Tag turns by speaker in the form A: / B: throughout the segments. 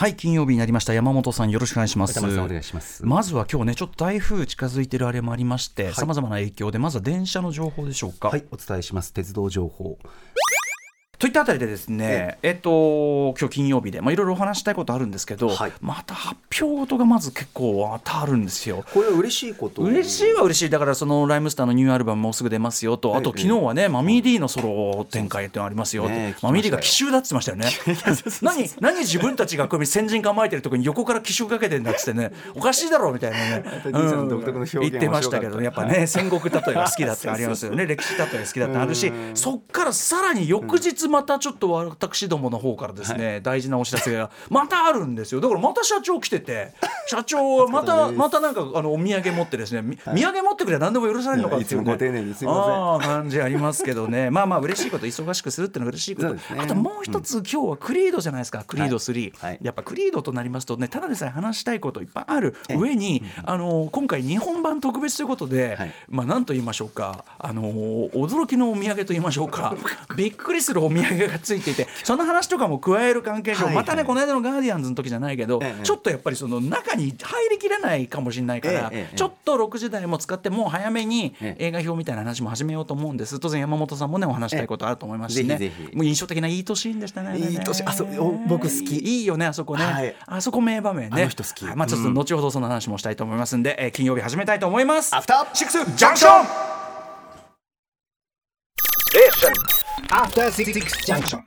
A: はい金曜日になりました。山本さんよろしくお願いします。
B: お願いします。
A: まずは今日ねちょっと台風近づいてるあれもありましてさまざまな影響でまずは電車の情報でしょうか。
B: はいお伝えします。鉄道情報
A: といったあたりでですね、えっと、今日金曜日で、まあ、いろいろお話したいことあるんですけど、はい、また発表事がまず結構またあるんですよ。
B: これは嬉しいこと。
A: 嬉しいは嬉しい、だからそのライムスターのニューアルバムもうすぐ出ますよと、あと昨日はね、マミー D のソロ展開ってのありますよ、ね、マミー D が奇襲だって言ってましたよね。何、何自分たちがこう先陣構えてるとこに横から奇襲かけてんだっつってね、おかしいだろうみたいなね、うん、言ってましたけど、やっぱね、戦国例えが好きだってありますよね、歴史例え好きだってあるし、そっからさらに翌日またちょっと私どもの方からですね、はい、大事なお知らせが またあるんですよ。だからまた社長来てて社長はまたまたなんかあのお土産持ってですね、はい、土産持ってくれば何でも許されるのかっていう、
B: ね、ご丁寧にすみま
A: せん。感じありますけどね。まあまあ嬉しいこと忙しくするっていうのが嬉しいこと、ね、あともう一つ、うん、今日はクリードじゃないですかクリード3、はい、やっぱクリードとなりますとねただでさえ話したいこといっぱいある上に、あの今回日本版特別ということで、まあ何と言いましょうか。あの驚きのお土産と言いましょうか。びっくりするお土産がついていて その話とかも加える関係上、はい。はい、またねこの間のガーディアンズの時じゃないけど、ええ、ちょっとやっぱりその中に入りきれないかもしれないから、え、ちょっと6時台も使ってもう早めに映画表みたいな話も始めようと思うんです。当然山本さんもねお話したいことあると思いますしねもう印象的ないい年でしたね
B: いい年あそ僕好き。
A: いいよねあそこね、はい、あそこ名場面ね。
B: あの人好き、
A: まあちょっと後ほどその話もしたいと思いますんで、えー、金曜日始めたいと思います。
B: アフター
A: シックスジャンクション
C: After Six Junction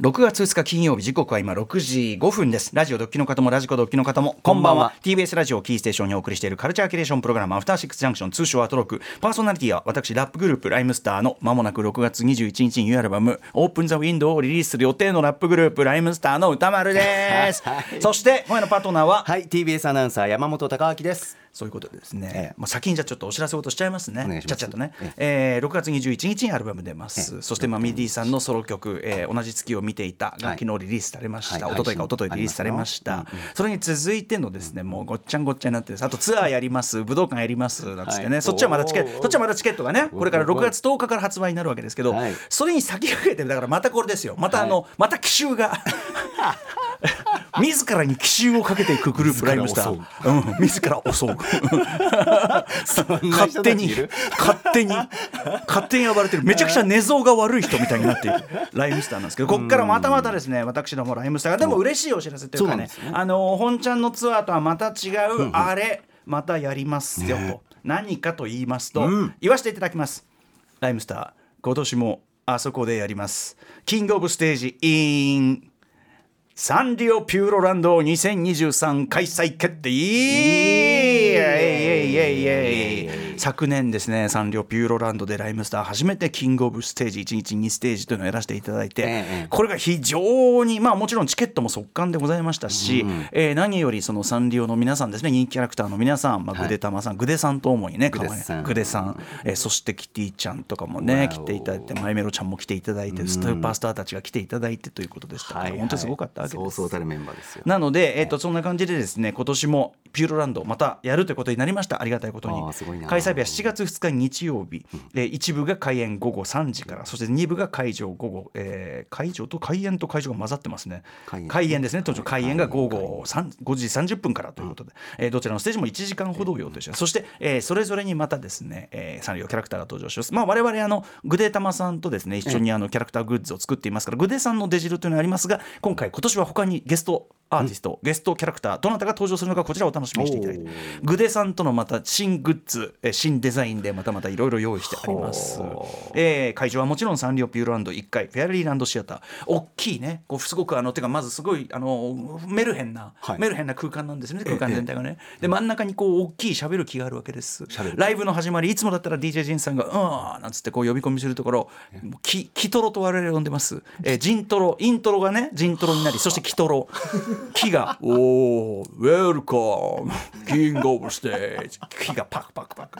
A: 6月2日金曜日時刻は今6時5分です。ラジオドッキの方もラジコドッキの方もこんばんは。TBS ラジオキーステーションにお送りしているカルチャーキュレーションプログラム After Six Junction 通称アトロク。パーソナリティは私ラップグループライムスターのまもなく6月21日にニューアルバム Open The Window をリリースする予定のラップグループライムスターの宇多丸です、はい、そして今夜のパートナーは
B: はい TBS アナウンサー山本匡晃です
A: そういうことでですね、ええ、まあ、先にじゃちょっとお知らせ事しちゃいますね。ちゃっちゃとね、ええ。ー、6月21日にアルバム出ます、そして Mummy-D さんのソロ曲、えー、同じ月を見ていたが昨日リリースされました、はい、一昨日か一昨日リリースされました、それに続いてのですねもうごっちゃんごっちゃになってあとツアーやります。武道館やります。なんつってね、はい、そっちはまだチケットそっちはまだチケットがねこれから6月10日から発売になるわけですけど、それに先駆けてだからまたこれですよ。またあの、また奇襲が 自らに奇襲をかけていくグループライムスター、う。ん、自ら襲う。勝手に勝手に勝手に呼ばれてる。めちゃくちゃ寝相が悪い人みたいになっている。ライムスターなんですけどここからまたまたですね私どもライムスターが。でも嬉しいお知らせというかね、ね、あの本ちゃんのツアーとはまた違うあれまたやりますよと、ね、何かと言いますと、うん、言わせていただきます。ライムスター今年もあそこでやります。キングオブステージ in サンリオピューロランド2023開催決定。イエイ。イエイイエイ昨年ですねサンリオピューロランドでライムスター初めてキングオブステージ1日2ステージというのをやらせていただいて、ええ、これが非常にまあもちろんチケットも速乾でございましたし、うん、えー、何よりそのサンリオの皆さんですね人気キャラクターの皆さん、まあ、グデタマさん、はい、グデさんと主にねグデさん。グデさん、えー、そしてキティちゃんとかもね来ていただいてマイメロちゃんも来ていただいて、スーパースターたちが来ていただいてということでしたから、はいはい、本当にすごかったわけです。そうそうメンバーですよ。なので、えーと、そんな感じでですね今年もピューロランドまたやるということになりました。ありがたいことに。開催日は7月2日日曜日、うん、えー、一部が開演午後3時からそして2部が会場午後、えー、会場と開演と会場が混ざってますね。開演。ですね。当初開演が午後5時30分からということで、うん、えー、どちらのステージも1時間ほどを予定してそして、えー、それぞれにまたですね、えー、サンリオキャラクターが登場します。まあ我々あのグデタマさんとですね一緒にあのキャラクターグッズを作っていますからグデさんのデジルというのがありますが今回今年は他にゲストアーティスト、ゲストキャラクターどなたが登場するのかこちらをお楽しみにしていただいて。グデさんとのまた新グッズえ新デザインでまたまたいろいろ用意してあります、えー、会場はもちろんサンリオピューロランド1階フェアリーランドシアター。大きいね。こうすごくあのてかまずすごいあのメルヘンな、はい、メルヘンな空間なんですね。空間全体がね、で真ん中にこう大きいしゃべる気があるわけです。ライブの始まりいつもだったら DJ ジンさんが「うん」なんつってこう呼び込みするところ「キキトロ」と我々呼んでます、えー、ジントロイントロがねジントロになりそしてキトロ「キ」が「おおウェルカムキングオブステージ」「キ」がパクパクパク。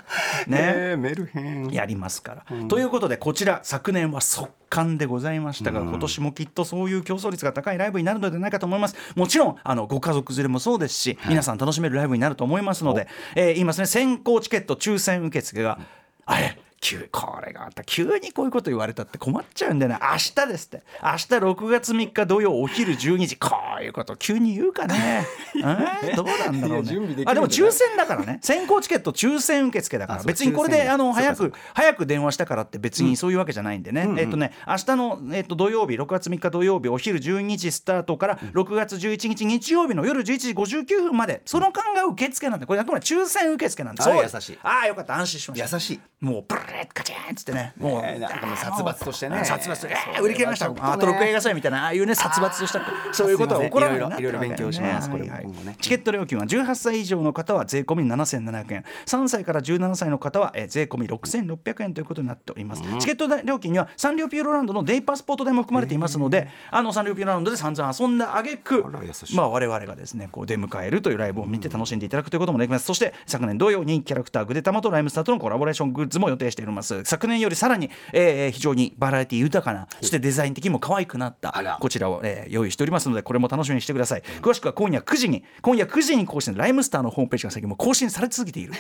B: ね、えー、メルヘン
A: やりますから、うん、ということでこちら昨年は速乾でございましたが、うん、今年もきっとそういう競争率が高いライブになるのではないかと思います。もちろんあのご家族連れもそうですし、はい、皆さん楽しめるライブになると思いますので、えー、言いますね先行チケット抽選受付が、あれ急これがあった。急にこういうこと言われたって困っちゃうんだよね。明日ですって。明日6月3日土曜お昼12時。こういうこと急に言うかね。え？ーどうなんだろうね。
B: だ
A: あでも抽選だからね。先行チケット抽選受付だから。別にこれであの早く早く電話したからって別にそういうわけじゃないんでね、えっとね明日の、えっと、土曜日6月3日土曜日お昼12時スタートから6月11日日曜日の夜11時59分までその間が受付なんでこれあくまで抽選受付なんで。
B: あ
A: そう
B: 優しい。
A: ああよかった。安心しました。
B: 優しい。
A: もうブレーカチーンっつってね。もう、
B: ねなんかもう殺伐としてね。
A: 殺伐と、えー売り切れました、
B: ちょっと。ね
A: アートロック映画祭みたいなああいうね殺伐としたそういうことは起こらない
B: いろいろ勉強しますこれも
A: はい
B: ね。
A: チケット料金は18歳以上の方は税込み7700円。3歳から17歳の方はえー税込み6600円ということになっております、チケット料金にはサンリオピューロランドのデイパスポート代も含まれていますので、あのサンリオピューロランドで散々遊んだ挙句まあ我々がですねこう出迎えるというライブを見て楽しんでいただくということもできます、そして昨年同様にキャラクターグデタマとライムスターとのコラボレーショングッズも予定しております。昨年よりさらに、えー非常にバラエティ豊かなそしてデザイン的にも可愛くなったこちらを、えー用意しておりますのでこれも楽しみにしてください、詳しくは今夜9時に今夜9時に更新ライムスターのホームページが最近もう更新され続けている。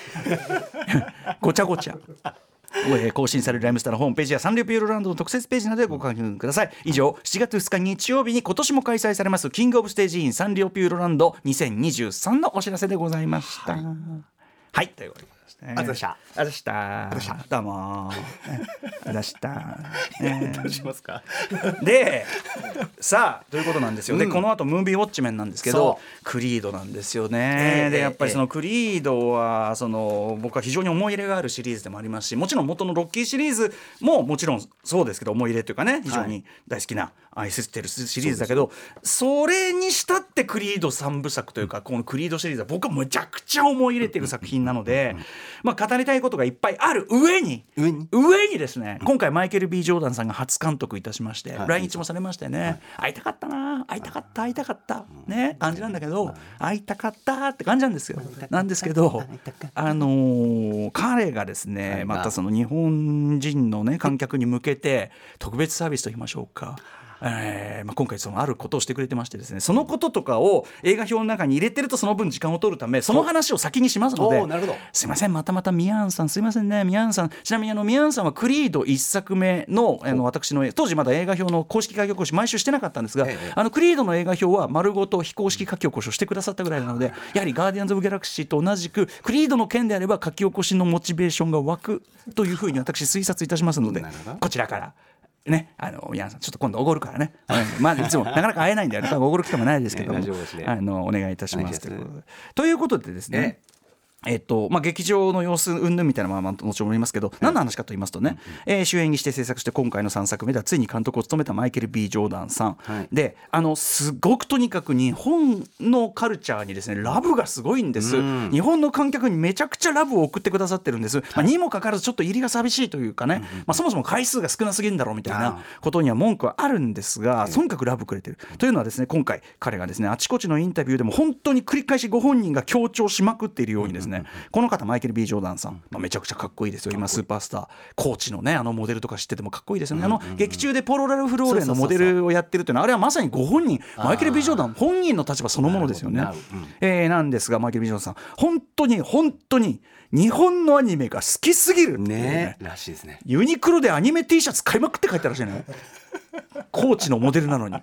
A: ごちゃごちゃ。えー更新されるライムスターのホームページやサンリオピューロランドの特設ページなどでご確認ください。以上7月2日日曜日に今年も開催されます King of Stage in サンリオピューロランド2023のお知らせでございました。はい、ということで。すね。
B: あざした。
A: あざした。どうも。ね あざした。ね。
B: どうしますか？
A: でさあということなんですよ、で
B: うん。
A: この後ムービーウォッチメンなんですけど
B: そ
A: クリードなんですよ
B: え
A: ね、
B: え
A: でやっぱり
B: ええ。
A: そのクリードはその僕は非常に思い入れがあるシリーズでもありますしもちろん元のロッキーシリーズももちろんそうですけど思い入れというかね非常に大好きな愛してるシリーズだけどそれにしたってクリード3部作というかこのクリードシリーズは僕はめちゃくちゃ思い入れてる作品なので、まあ語りたいことがいっぱいある上に
B: 上に？
A: ですね今回マイケル・ B・ ジョーダンさんが初監督いたしまして、
B: はい。
A: 来日もされましてね、会いたかったな会いたかった会いたかったね感じなんだけど会いたかったって感じなんですよ。なんですけどあのー彼がですねまたその日本人のね観客に向けて特別サービスと言いましょうか。えーまあ、今回そのあることをしてくれてましてですねそのこととかを映画表の中に入れてるとその分時間を取るためその話を先にしますのですいませんまたまたミヤンさんすいませんねミヤンさん。ちなみにあのミヤンさんはクリード1作目のあの私の当時まだ映画表の公式書き起こし毎週してなかったんですが、
B: ええ
A: あのクリードの映画表は丸ごと非公式書き起こしをしてくださったぐらいなのでやはりガーディアンズ・オブ・ギャラクシーと同じくクリードの件であれば書き起こしのモチベーションが湧くというふうに私推察いたしますのでこちらから。ね、あの皆さんちょっと今度おごるからね、う んまあいつもなかなか会えないんで多分おごる機会もないですけども、
B: ね
A: あのお願いいたしますということで。ですね、えっとまあ、劇場の様子云々みたいなまあ後ほど言いますけど、何の話かと言いますとね、えー主演にして制作して今回の3作目ではついに監督を務めたマイケル・ B・ ジョーダンさん、
B: はい。
A: であのすごくとにかく日本のカルチャーにですねラブがすごいんです、
B: うん。
A: 日本の観客にめちゃくちゃラブを送ってくださってるんです、まあ、にもかかわらずちょっと入りが寂しいというかね、まあ、そもそも回数が少なすぎるんだろうみたい
B: あ
A: なことには文句はあるんですがとにかくラブくれてる。というのはですね今回彼がですねあちこちのインタビューでも本当に繰り返しご本人が強調しまくっているようにですねこの方マイケル・ B・ ジョーダンさん、まあ、めちゃくちゃかっこいいですよ。今スーパースター。コーチのねあのモデルとか知っててもかっこいいですよね。あの劇中でポロ・ラルフ・ローレンのモデルをやってるというのはあれはまさにご本人。マイケル・ビジョーダン本人の立場そのものですよね。
B: な。
A: えーなんですがマイケル・ビジョーダンさん。本当に本当に日本のアニメが好きすぎる
B: ね。らしいですね。
A: ユニクロでアニメ T シャツ買いまくって書いてあるらしいね コーチのモデルなのに。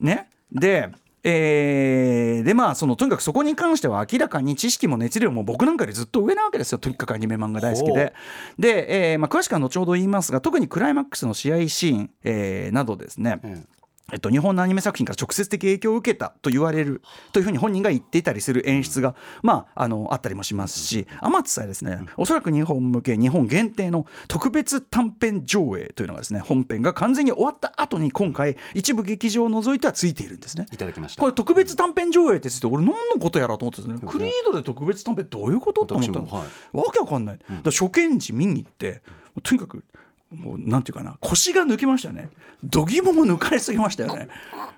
A: ね。でえーでまあそのとにかくそこに関しては明らかに知識も熱量も僕なんかよりずっと上なわけですよ。とにかくアニメ漫画大好きで。で、えーまあ、詳しくは後ほど言いますが特にクライマックスの試合シーン、えーなどですね、
B: ん
A: えっと、日本のアニメ作品から直接的影響を受けたと言われるというふうに本人が言っていたりする演出が、まあ、あのあったりもしますし天津さえですねおそらく日本向け日本限定の特別短編上映というのがですね本編が完全に終わった後に今回一部劇場を除いてはついているんですね。
B: いただきました。
A: これ特別短編上映ってついて俺何のことやらと思ってですね。クリードで特別短編どういうことと思ったの、
B: はい。
A: わけわかんない、だ初見時見に行ってとにかくもうなんていうかな腰が抜けましたね。度肝も抜かれすぎましたよね。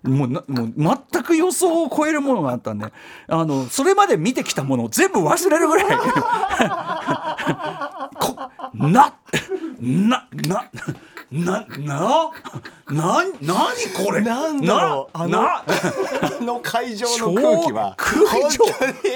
A: もうなもう全く予想を超えるものがあったんで。あのそれまで見てきたものを全部忘れるぐらい。こなななななな何これ？
B: なんだろうあの
A: な
B: あの会場の空気は。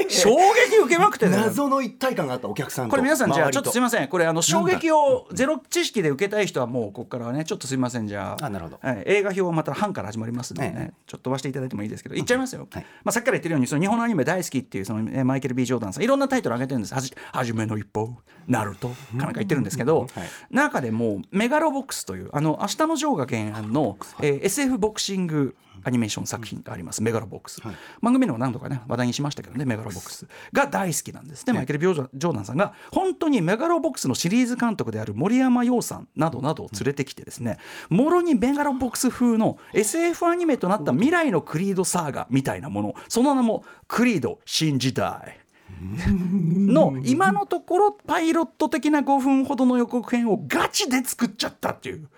A: 衝撃。受けまくってね。
B: 謎の一体感があったお客さんと。
A: これ皆さんじゃあちょっとすい
B: ま
A: ません。これあの衝撃をゼロ知識で受けたい人はもうここからはねちょっとすいません。じゃあ
B: あなるほど。
A: はい、映画表はまた半から始まりますんでね、
B: え
A: ちょっと飛ばしていただいてもいいですけど言っちゃいますよ、
B: はい。
A: まあ、さっきから言ってるようにその日本のアニメ大好きっていうその、ね、マイケル・ B・ ジョーダンさんいろんなタイトル挙げてるんです。はじ「はじめの一歩」「ナルト」かなんか言ってるんですけど、
B: はい。
A: 中でも「メガロボックス」というあの明日のジョーが原案の、えー SF ボクシングアニメーション作品があります、メガロボックス、番組でも何度かね話題にしましたけどねメガロボックス。が大好きなんです。ね、マイケル・ビョージョーダンさんが本当にメガロボックスのシリーズ監督である森山陽さんなどなどを連れてきてですねもろにメガロボックス風の SF アニメとなった未来のクリードサーガみたいなものその名もクリード新時代 の今のところパイロット的な5分ほどの予告編をガチで作っちゃったっていう。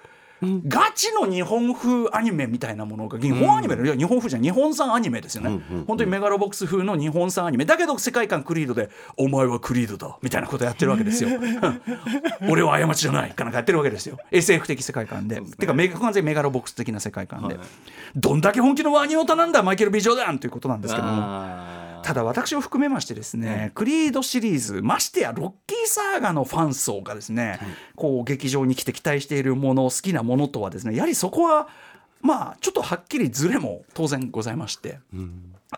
A: ガチの日本風アニメみたいなものが日本アニメの、いや日本風じゃん日本産アニメですよね、本当にメガロボックス風の日本産アニメ。だけど世界観クリードで「お前はクリードだ」みたいなことやってるわけですよ。俺は過ちじゃないかなんかやってるわけですよ。SF 的世界観で。てか完全にメガロボックス的な世界観で、どんだけ本気のワニオタなんだマイケル・ビジョーダンということなんですけどもただ私を含めましてですね、クリードシリーズましてやロッキーサーガのファン層がですね、こう劇場に来て期待しているもの好きなものとはですねやはりそこはまあちょっとはっきりずれも当然ございまして、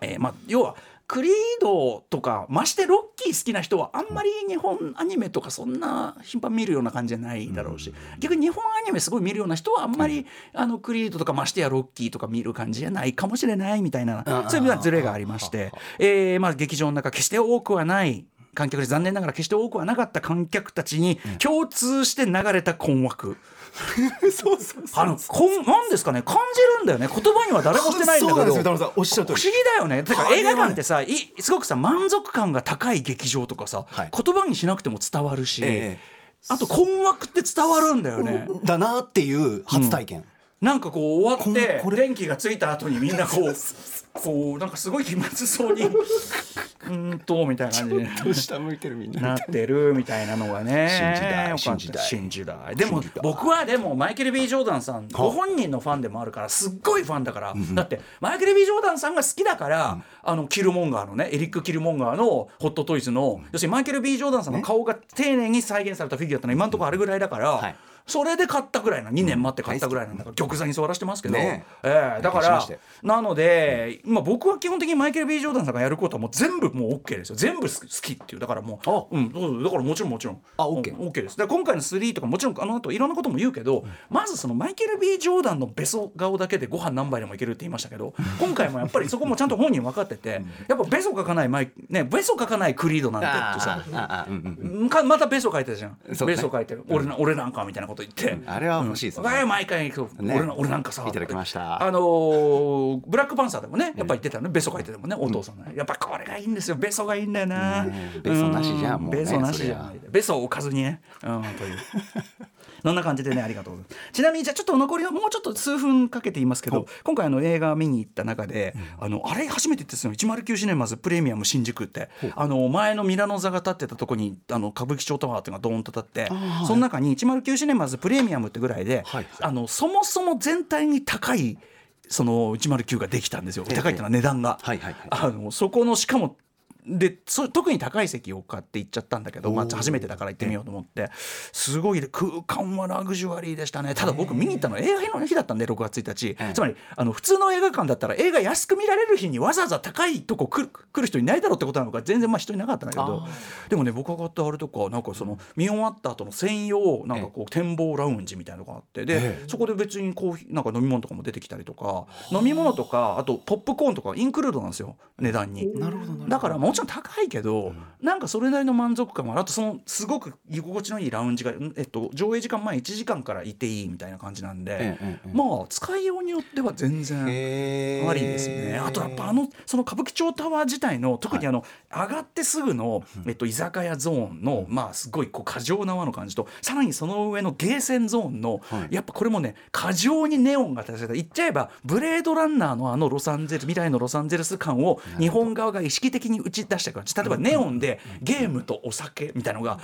A: えーまあ要はクリードとかましてロッキー好きな人はあんまり日本アニメとかそんな頻繁に見るような感じじゃないだろうし、逆に日本アニメすごい見るような人はあんまり、あのクリードとかましてやロッキーとか見る感じじゃないかもしれないみたいなそういう意味ではズレがありまして、えーまあ、劇場の中決して多くはない観客で残念ながら決して多くはなかった観客たちに共通して流れた困惑。
B: そうそう
A: あのこんなんですかね？感じるんだよね。言葉には誰もしてないんだけど。
B: そうなんですよ田中さん。おっしゃる通り。
A: 不思議だよね。てか映画館ってさいすごくさ満足感が高い劇場とかさ、
B: はい。
A: 言葉にしなくても伝わるし、
B: え
A: あと困惑って伝わるんだよね。
B: だなっていう初体験、
A: なんかこう終わって電気がついた後にみんなこう。こうなんかすごい気まずそうにうーんとみたいな感じに
B: 下向いてるみん
A: な。ってるみたいなのがね
B: 新時代新時代。
A: でも僕はでもマイケル・ B・ ジョーダンさんご本人のファンでもあるからすっごいファンだから、だってマイケル・ B・ ジョーダンさんが好きだから、あのキルモンガーのねエリック・キルモンガーのホットトイズの、要するにマイケル・ B・ ジョーダンさんの顔が丁寧に再現されたフィギュアってのは今のところあるぐらいだから、
B: はい
A: それで買ったぐらいな2年待って買ったぐらいなんだから玉座に座らせてますけど、
B: ね
A: え。えだからなので、まあ、僕は基本的にマイケル・ B・ ジョーダンさんがやることはもう全部もう OK ですよ。全部好きっていう。だからもう
B: あ。
A: うん、だからもちろんもちろん。
B: あ OK
A: うん OK です。で今回の3とかもちろんあの後いろんなことも言うけど、まずそのマイケル・ B・ ジョーダンのベソ顔だけでご飯何杯でもいけるって言いましたけど今回もやっぱりそこもちゃんと本人分かっててやっぱベソ書かないマイねベソ書かないクリードなんてってさ
B: うんうん。
A: かまたベソ書いてたじゃん、
B: そうね。
A: ベソ書いてる。俺な俺なんかみたいなこと言って、
B: あれは欲しいですね、
A: うん。毎回俺な俺なんかさ
B: いただきました。
A: あのーブラックパンサーでもねやっぱ言ってたね。ベソ書いてたもんねお父さんね。やっぱこれがいいんですよ。ベソがいいんだよな、
B: ねベソなしじゃ
A: うん
B: もうね
A: ベソなしじゃベソを置かずにね。うんというそんな感じでねありがとうございます。ちなみにじゃあちょっと残りのもうちょっと数分かけて言いますけど今回あの映画見に行った中で、あのあれ初めて言ってたんですよ。109シネマズプレミアム新宿って。あの前のミラノ座が立ってたとこにあの歌舞伎町タワーっていうのがドーンと立ってその中に109シネマズプレミアムってぐらいで、
B: はい
A: あのそもそも全体に高いその109ができたんですよ。高いっていうのは値段が。あのそこのしかもでそ特に高い席を買って行っちゃったんだけど、まあ、初めてだから行ってみようと思って。すごい空間はラグジュアリーでしたね。ただ僕見に行ったの映画の日だったんで6月1日、
B: ええ。
A: つまりあの普通の映画館だったら映画安く見られる日にわざわざ高いとこ来る来る人いないだろうってことなのか全然まあ人いなかったんだけど。でもね僕が買ったあれとかなんかその見終わった後の専用なんかこう展望ラウンジみたいなのがあってで、
B: え
A: そこで別にコーヒーなんか飲み物とかも出てきたりとか飲み物とかあとポップコーンとかインクルードなんですよ値段に。だからもちろん高いけど、なんかそれなりの満足感もあとそのすごく居心地のいいラウンジが、えっと、上映時間前1時間からいていいみたいな感じなんで、
B: ええええ
A: まあ使いようによっては全然。ありですね。あとやっぱあのその歌舞伎町タワー自体の特にあの、上がってすぐの、えっと、居酒屋ゾーンの、まあすごいこう過剰な和の感じとさらにその上のゲーセンゾーンの、
B: はい。
A: やっぱこれもね過剰にネオンが立てられた言っちゃえばブレードランナーのあのロサンゼルス未来のロサンゼルス感を日本側が意識的に打ちち出してくる例えばネオンでゲームとお酒みたいなのが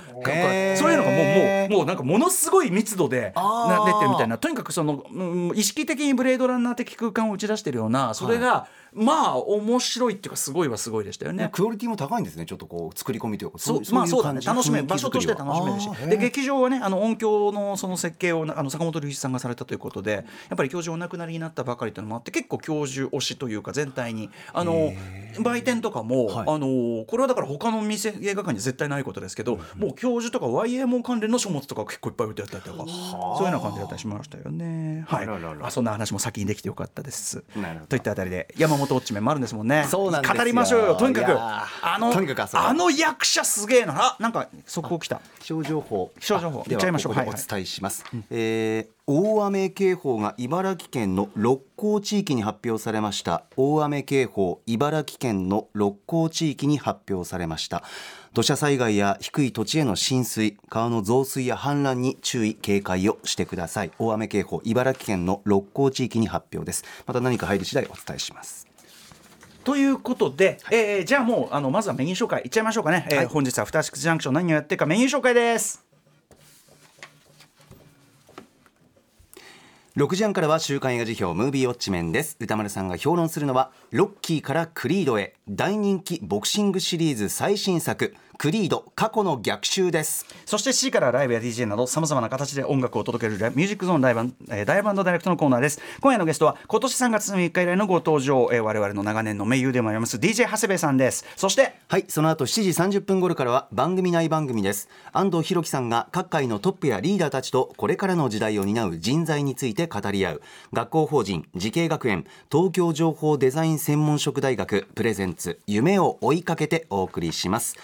A: そういうのがもうもうもうなんかものすごい密度で出てるみたいな。とにかくその、うん意識的にブレードランナー的空間を打ち出してるようなそれが、まあ面白いっていうかすごいはすごいでしたよね。
B: クオリティも高いんですねちょっとこう作り込みというか
A: そう
B: い
A: まあそうだね。楽しめ場所として楽しめるし。で劇場はねあの音響のその設計をあの坂本龍一さんがされたということでやっぱり教授お亡くなりになったばかりというのもあって結構教授推しというか全体に。あの売店とかも、
B: はい。
A: あのこれはだから他の店映画館に絶対ないことですけど、もう教授とか YMO 関連の書物とか結構いっぱい置いてあったりとかそういうような感じだったりしましたよね。はい。
B: あ
A: そんな話も先にできてよかったです。といったあたりで山本オッチメンもあるんですもんね。
B: そうなんですよ。
A: 語りましょうよとにかく。あの
B: とにかくあ
A: の役者すげえなあなんか速報来た。
B: 気象情報。
A: 気象情報。いっちゃいましょう。
B: お
A: はいはい。
B: 伝えします、えー大雨警報が茨城県の六甲地域に発表されました。大雨警報茨城県の六甲地域に発表されました。土砂災害や低い土地への浸水川の増水や氾濫に注意警戒をしてください。大雨警報茨城県の六甲地域に発表です。また何か入り次第お伝えします
A: ということで、えーじゃあもうあのまずはメニュー紹介いっちゃいましょうかね、えー
B: はい。
A: 本日は「アフターシックスジャンクション」何をやってるかメニュー紹介です。
B: 6時半からは週刊映画辞表ムービーウォッチメンです。歌丸さんが評論するのはロッキーからクリードへ。大人気ボクシングシリーズ最新作クリード過去の逆襲です。
A: そして C からライブや DJ などさまざまな形で音楽を届けるミュージックゾーンライブ、えー、ダイヤバンドダイレクトのコーナーです。今夜のゲストは今年3月3日以来のご登場、えー我々の長年の盟友でもあります DJ 長谷部さんです。そして
B: はいその後7時30分頃からは番組内番組です。安藤弘樹さんが各界のトップやリーダーたちとこれからの時代を担う人材について語り合う。学校法人慈恵学園東京情報デザイン専門職大学プレゼンツ夢を追いかけてお送りします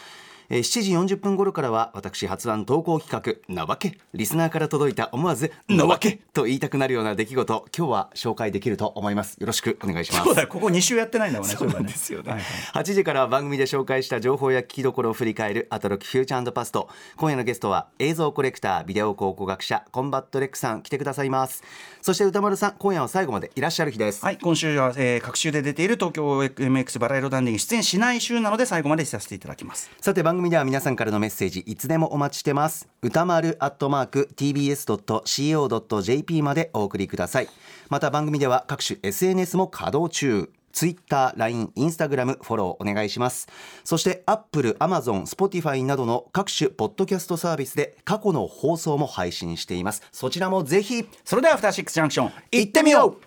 B: えー7時40分頃からは私発案投稿企画なわけ。リスナーから届いた思わずなわけ。と言いたくなるような出来事今日は紹介できると思います。よろしくお願いします。
A: そうだよ。ここ2週やってないんだもんね
B: そうなんですよね、
A: はいはい。
B: 8時からは番組で紹介した情報や聞きどころを振り返るアトロク Future Past。今夜のゲストは映像コレクタービデオ考古学者コンバット REC さん来てくださいます。そして宇多丸さん今夜は最後までいらっしゃる日です、
A: はい、今週は、えー、隔週で出ている東京 MX バラ色ダンディに出演しない週なので最後までさせていただきます。
B: さて番組では皆さんからのメッセージいつでもお待ちしてます。宇多丸アットマーク tbs.co.jp までお送りください。また番組では各種 SNS も稼働中。ツイッター、LINE、インスタグラムフォローお願いします。そしてアップル、アマゾン、スポティファイなどの各種ポッドキャストサービスで過去の放送も配信しています。そちらもぜひ
A: それでは After Six Junction。行ってみよう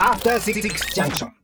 C: After Six Junction.
A: はい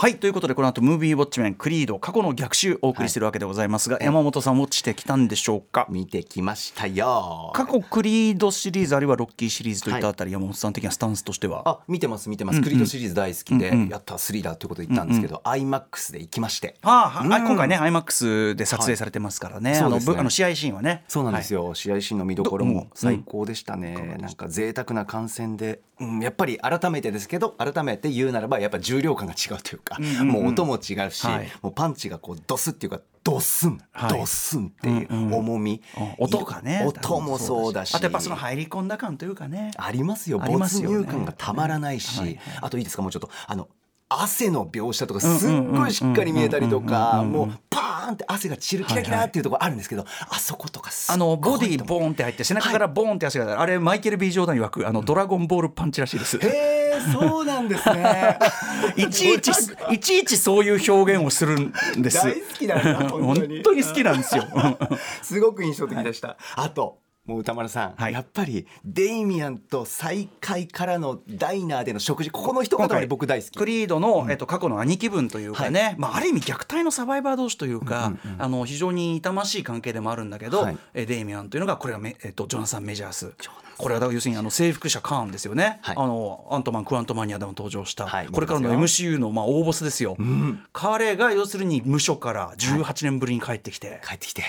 A: はいということでこの後ムービーウォッチメンクリード過去の逆襲お送りしてるわけでございますが、山本さんウォッチしてきたんでしょうか？
B: 見てきましたよ。
A: 過去クリードシリーズあるいはロッキーシリーズといったあたり、山本さん的なスタンスとしては？
B: あ見てます見てます、クリードシリーズ大好きで、やった3だということで言ったんですけど、IMAX で行きまして。
A: ああ、
B: うん。
A: あ今回ね IMAX で撮影されてますからね,、あの
B: はいそうですね。
A: ぶあの試合シーンはね。
B: そうなんですよ、試合シーンの見どころも最高でしたね、なんか贅沢な観戦で、うん、やっぱり改めてですけど改めて言うならばやっぱ重量感が違うというか、もう音も違うし、
A: はい。
B: もうパンチがこうドスっていうかドスン、
A: はい。
B: ドスンっていう重み、
A: うん。音がね。
B: 音もそうだし。
A: あとやっぱその入り込んだ感というかね。
B: ありますよ。没入感がたまらないし、あといいですか？もうちょっとあの汗の描写とかすっごいしっかり見えたりとかもうパーンって汗が散るキラキラっていうところあるんですけど、あそことか
A: あのボディボーンって入って背中からボーンって足が出る、あれマイケル・ B・ ジョーダン曰くあのドラゴンボールパンチらしいです。
B: へえそうなんですね。
A: いちいちいちいちそういう表現をするんです。
B: 大好きなんだ
A: 本
B: 本当に。
A: 当に好きなんですよ。
B: すごく印象的でした、あともう歌丸さん、
A: はい。
B: やっぱりデイミアンと再会からのダイナーでの食事ここの一言で僕大好き。
A: クリードの、えっと、過去の兄貴分というかね、まあ、ある意味虐待のサバイバー同士というか、あの非常に痛ましい関係でもあるんだけど、
B: はい。
A: えデイミアンというのがこれがメ、えっと、ジョナサン・メジャース。これはだから要するにあの征服者カーンですよね、
B: はい。
A: あのアントマン・クアントマニアでも登場した、
B: はい。
A: これからの MCU のまあ大ボスですよ、彼が要するに無所から18年ぶりに帰ってきて、
B: 帰ってきて、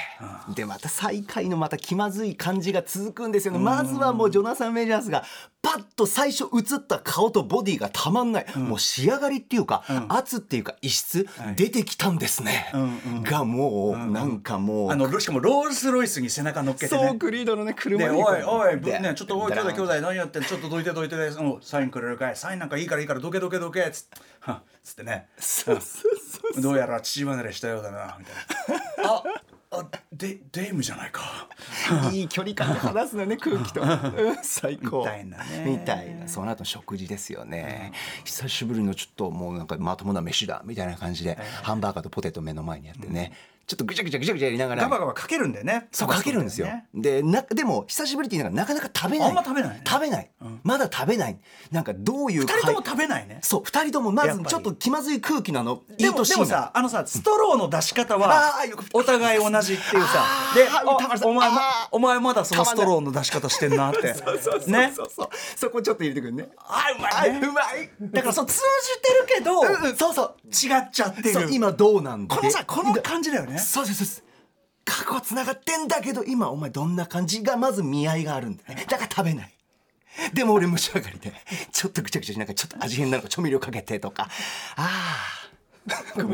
B: でまた再会のまた気まずい感じが続くんですよね、まずはもうジョナサン・メジャースがパッと最初映った顔とボディがたまんない、もう仕上がりっていうか、圧っていうか異質、出てきたんですね、がもう、なんかもう、
A: あのしかもロールス・ロイスに背中乗っけてね。
B: そうクリードのね車
A: で
B: に
A: おいおい、ね、ちょっとおい兄弟兄弟何やってんちょっとどいてどいてサインくれるかいサインなんかいいからいいからどけどけどけつっつってね
B: そうそうそう
A: どうやら父離れしたようだなみたいなああデデイムじゃないか。
B: いい距離感で話すのね空気と。うん最高。
A: みたいなね。
B: みたいな。その後食事ですよね、久しぶりのちょっともうなんかまともな飯だみたいな感じで、ハンバーガーとポテト目の前にやってね、ちょっとぐちゃぐちゃぐちゃぐちゃやりながら。
A: ガバガバかけるんだよね。
B: そうかけるんですよ。
A: ね。
B: でなでも久しぶりって言いながらなかなか食べない。
A: あんま食べない
B: 食べない。まだ食べない。なんかどういう
A: 二人とも
B: 会
A: 食べないね。
B: そう二人ともまずちょっと気まずい空気なのい
A: でも
B: い年
A: でもさあのさストローの出し方
B: あ
A: はお互い同じっていうさ。でおお前お前まだそのストローの出し方してんなって。
B: そうそうそう
A: ね
B: そこちょっと入れてくるね。
A: あうま
B: あ
A: いね。
B: うまい。
A: だからそう通じてるけど
B: うんうん。そうそう。
A: 違っちゃってる。
B: 今どうなんで
A: このさこの感じだよね
B: そうそうそうそう過去はつながってんだけど今お前どんな感じがまず見合いがあるんだね。だから食べない。でも俺蒸し上がりでちょっとぐちゃぐちゃしなんかちょっと味変なのか調味料かけてとか。ああ 何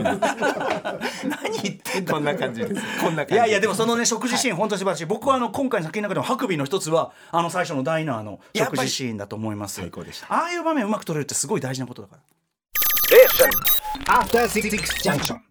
B: 言ってんだ。こんな感じです。こんな感じ。
A: いやいやでもそのね食事シーン本当に素晴らしい。僕はあの今回の作品の中でもハクビーの一つはあの最初のダイナーの食事シーンだと思います。
B: 最高でした。
A: ああいう場面うまく撮れるってすごい大事なことだから。
C: Six Junction.